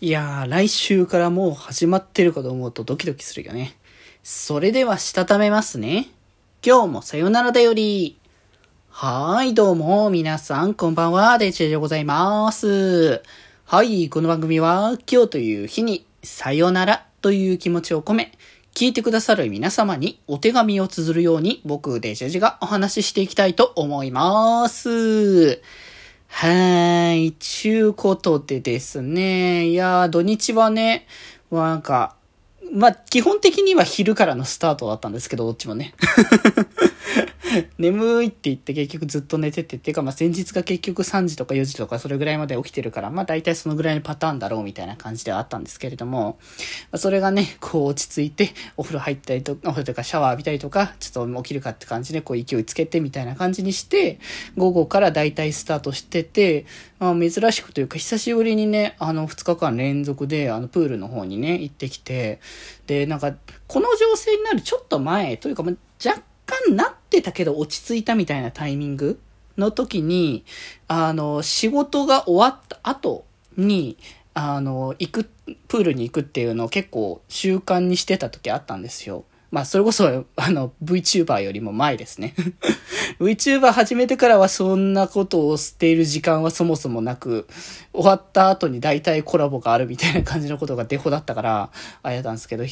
いやー、来週からもう始まってるかと思うとドキドキするよね。それでは、したためますね。今日もさよならだより。はーい、どうも、皆さん、こんばんは、デジェでございます。はい、この番組は、今日という日に、さよならという気持ちを込め、聞いてくださる皆様にお手紙を綴るように、僕、デジェジがお話ししていきたいと思います。はい、ちゅうことでですね。いやー、土日はね、なんか、まあ、基本的には昼からのスタートだったんですけど、どっちもね。眠いって言って結局ずっと寝てて、っていうかまあ前日が結局3時とか4時とかそれぐらいまで起きてるから、まあ大体そのぐらいのパターンだろうみたいな感じではあったんですけれども、ま、それがね、こう落ち着いて、お風呂入ったりとか、お風呂とかシャワー浴びたりとか、ちょっと起きるかって感じでこう勢いつけてみたいな感じにして、午後から大体スタートしてて、まあ珍しくというか久しぶりにね、あの2日間連続であのプールの方にね、行ってきて、で、なんか、この情勢になるちょっと前というか、ま、若干なってたけど落ち着いたみたいなタイミングの時に、あの、仕事が終わった後に、あの、行く、プールに行くっていうのを結構習慣にしてた時あったんですよ。まあ、それこそ、あの、VTuber よりも前ですね。VTuber 始めてからはそんなことをしている時間はそもそもなく、終わった後に大体コラボがあるみたいな感じのことがデフォだったから、あれだったんですけど、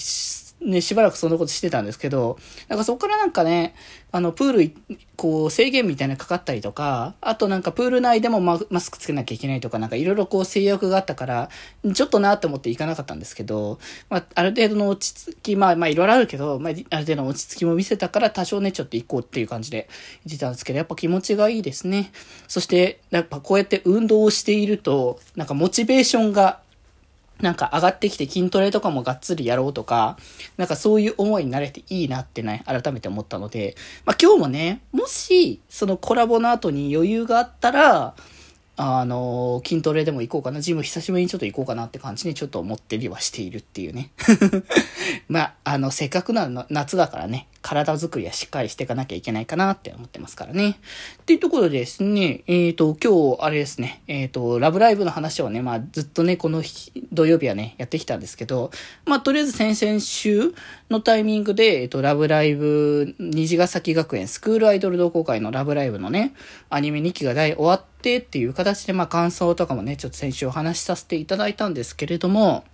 ね、しばらくそんなことしてたんですけど、なんかそこからなんかね、あの、プール、こう、制限みたいなかかったりとか、あとなんかプール内でもマスクつけなきゃいけないとか、なんかいろいろこう制約があったから、ちょっとなって思って行かなかったんですけど、まあ、ある程度の落ち着き、まあ、まあ、いろいろあるけど、まあ、ある程度の落ち着きも見せたから、多少ね、ちょっと行こうっていう感じで言ってたんですけど、やっぱ気持ちがいいですね。そして、やっぱこうやって運動をしていると、なんかモチベーションがなんか上がってきて筋トレとかもがっつりやろうとか、なんかそういう思いになれていいなってね、改めて思ったので、まあ今日もね、もし、そのコラボの後に余裕があったら、あの、筋トレでも行こうかな。ジム久しぶりにちょっと行こうかなって感じにちょっと思ってりはしているっていうね。まあ、あの、せっかくなの夏だからね、体作りはしっかりしていかなきゃいけないかなって思ってますからね。っていうところでですね、えっ、ー、と、今日、あれですね、えっ、ー、と、ラブライブの話をね、まあ、ずっとね、この日土曜日はね、やってきたんですけど、まあ、とりあえず先々週のタイミングで、えっ、ー、と、ラブライブ、虹ヶ崎学園スクールアイドル同好会のラブライブのね、アニメ2期が大終わってっていう形で、まあ、感想とかもね、ちょっと先週お話しさせていただいたんですけれども、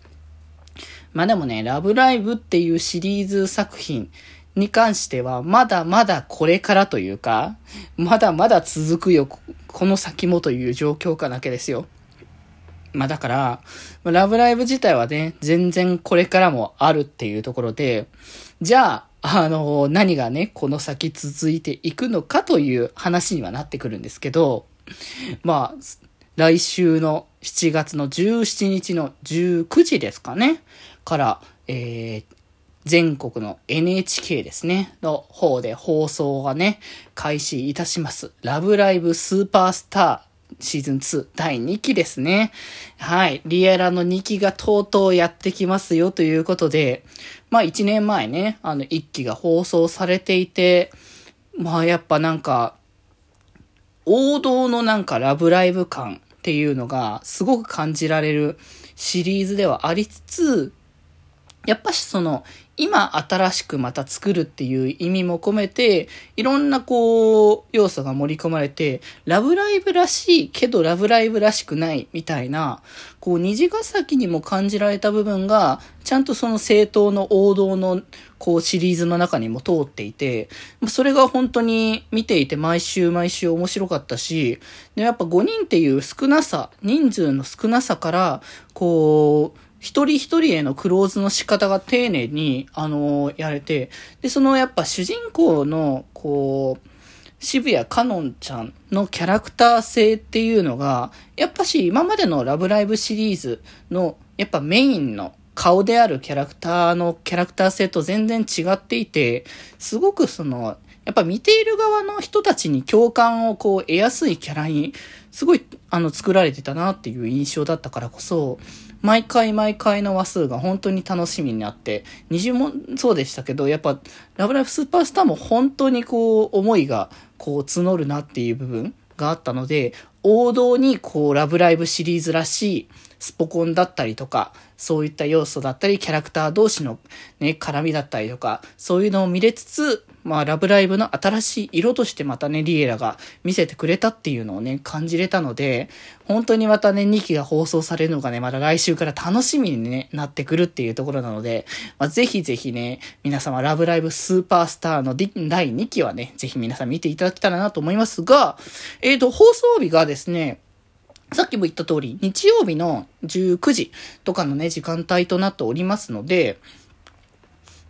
まあでもね、ラブライブっていうシリーズ作品に関しては、まだまだこれからというか、まだまだ続くよ、この先もという状況下だけですよ。まあだから、ラブライブ自体はね、全然これからもあるっていうところで、じゃあ、あの、何がね、この先続いていくのかという話にはなってくるんですけど、まあ、来週の7月の17日の19時ですかね、から、えー、全国の NHK ですね、の方で放送がね、開始いたします。ラブライブスーパースターシーズン2第2期ですね。はい。リエラの2期がとうとうやってきますよということで、まあ1年前ね、あの1期が放送されていて、まあやっぱなんか、王道のなんかラブライブ感っていうのがすごく感じられるシリーズではありつつ、やっぱしその、今新しくまた作るっていう意味も込めて、いろんなこう、要素が盛り込まれて、ラブライブらしいけどラブライブらしくないみたいな、こう、虹ヶ崎にも感じられた部分が、ちゃんとその正当の王道の、こう、シリーズの中にも通っていて、それが本当に見ていて毎週毎週面白かったし、で、やっぱ5人っていう少なさ、人数の少なさから、こう、一人一人へのクローズの仕方が丁寧に、あのー、やれて、で、そのやっぱ主人公の、こう、渋谷かのんちゃんのキャラクター性っていうのが、やっぱし今までのラブライブシリーズの、やっぱメインの顔であるキャラクターのキャラクター性と全然違っていて、すごくその、やっぱ見ている側の人たちに共感をこう得やすいキャラに、すごい、あの、作られてたなっていう印象だったからこそ、毎回毎回の話数が本当に楽しみになって、20もそうでしたけど、やっぱ、ラブライブスーパースターも本当にこう、思いがこう募るなっていう部分があったので、王道にこう、ラブライブシリーズらしい、スポコンだったりとか、そういった要素だったり、キャラクター同士のね、絡みだったりとか、そういうのを見れつつ、まあ、ラブライブの新しい色としてまたね、リエラが見せてくれたっていうのをね、感じれたので、本当にまたね、2期が放送されるのがね、まだ来週から楽しみに、ね、なってくるっていうところなので、まあ、ぜひぜひね、皆様、ラブライブスーパースターの第2期はね、ぜひ皆さん見ていただけたらなと思いますが、えっ、ー、と、放送日がですね、ですねさっきも言った通り、日曜日の19時とかのね、時間帯となっておりますので、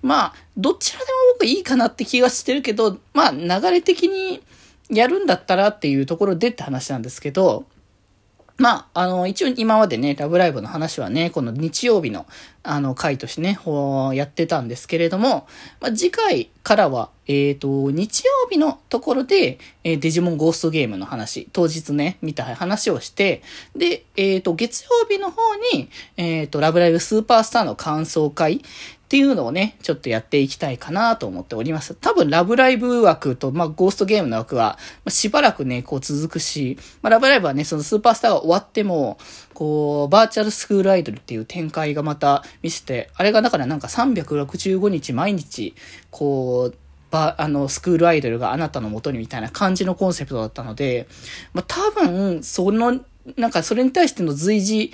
まあ、どちらでも僕いいかなって気がしてるけど、まあ、流れ的にやるんだったらっていうところでって話なんですけど、まあ、あの、一応今までね、ラブライブの話はね、この日曜日の、あの、回としてね、やってたんですけれども、まあ、次回からは、えっ、ー、と、日曜日のところで、えー、デジモンゴーストゲームの話、当日ね、見た話をして、で、えっ、ー、と、月曜日の方に、えっ、と、ラブライブスーパースターの感想会っていうのをね、ちょっとやっていきたいかなと思っております。多分、ラブライブ枠と、まあ、ゴーストゲームの枠は、まあ、しばらくね、こう続くし、まあ、ラブライブはね、そのスーパースターが終わっても、こう、バーチャルスクールアイドルっていう展開がまた見せて、あれがだからなんか365日毎日、こう、ば、あの、スクールアイドルがあなたのもとにみたいな感じのコンセプトだったので、まあ、多分、その、なんかそれに対しての随時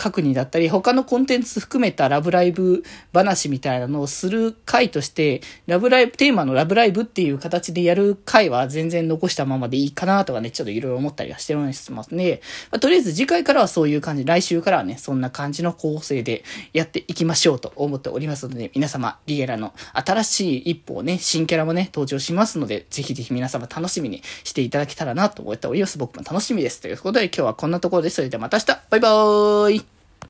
確認だったり、他のコンテンツ含めたラブライブ話みたいなのをする回として、ラブライブ、テーマのラブライブっていう形でやる回は全然残したままでいいかなとかね、ちょっといろいろ思ったりはしてますね。まあ、とりあえず次回からはそういう感じ、来週からはね、そんな感じの構成でやっていきましょうと思っておりますので、皆様、リエラの新しい一歩をね、新キャラもね、登場しますので、ぜひぜひ皆様楽しみにしていただけたらなと思っております。僕も楽しみです。ということで今日はこんなところです。それではまた明日バイバーイ